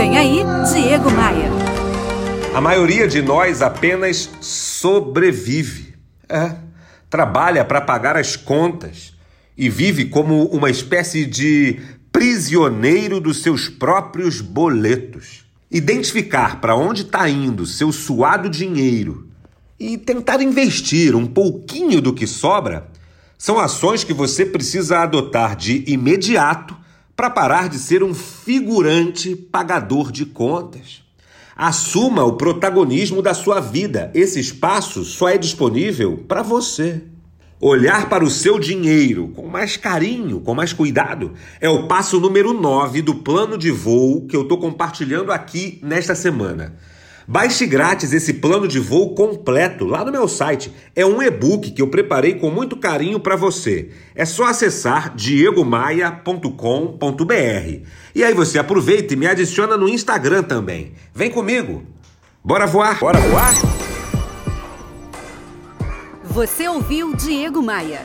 Vem aí, Diego Maia. A maioria de nós apenas sobrevive. É, trabalha para pagar as contas e vive como uma espécie de prisioneiro dos seus próprios boletos. Identificar para onde está indo seu suado dinheiro e tentar investir um pouquinho do que sobra são ações que você precisa adotar de imediato para parar de ser um figurante pagador de contas. Assuma o protagonismo da sua vida. Esse espaço só é disponível para você. Olhar para o seu dinheiro com mais carinho, com mais cuidado, é o passo número 9 do plano de voo que eu estou compartilhando aqui nesta semana. Baixe grátis esse plano de voo completo lá no meu site. É um e-book que eu preparei com muito carinho para você. É só acessar diegomaia.com.br. E aí você aproveita e me adiciona no Instagram também. Vem comigo. Bora voar? Bora voar? Você ouviu Diego Maia.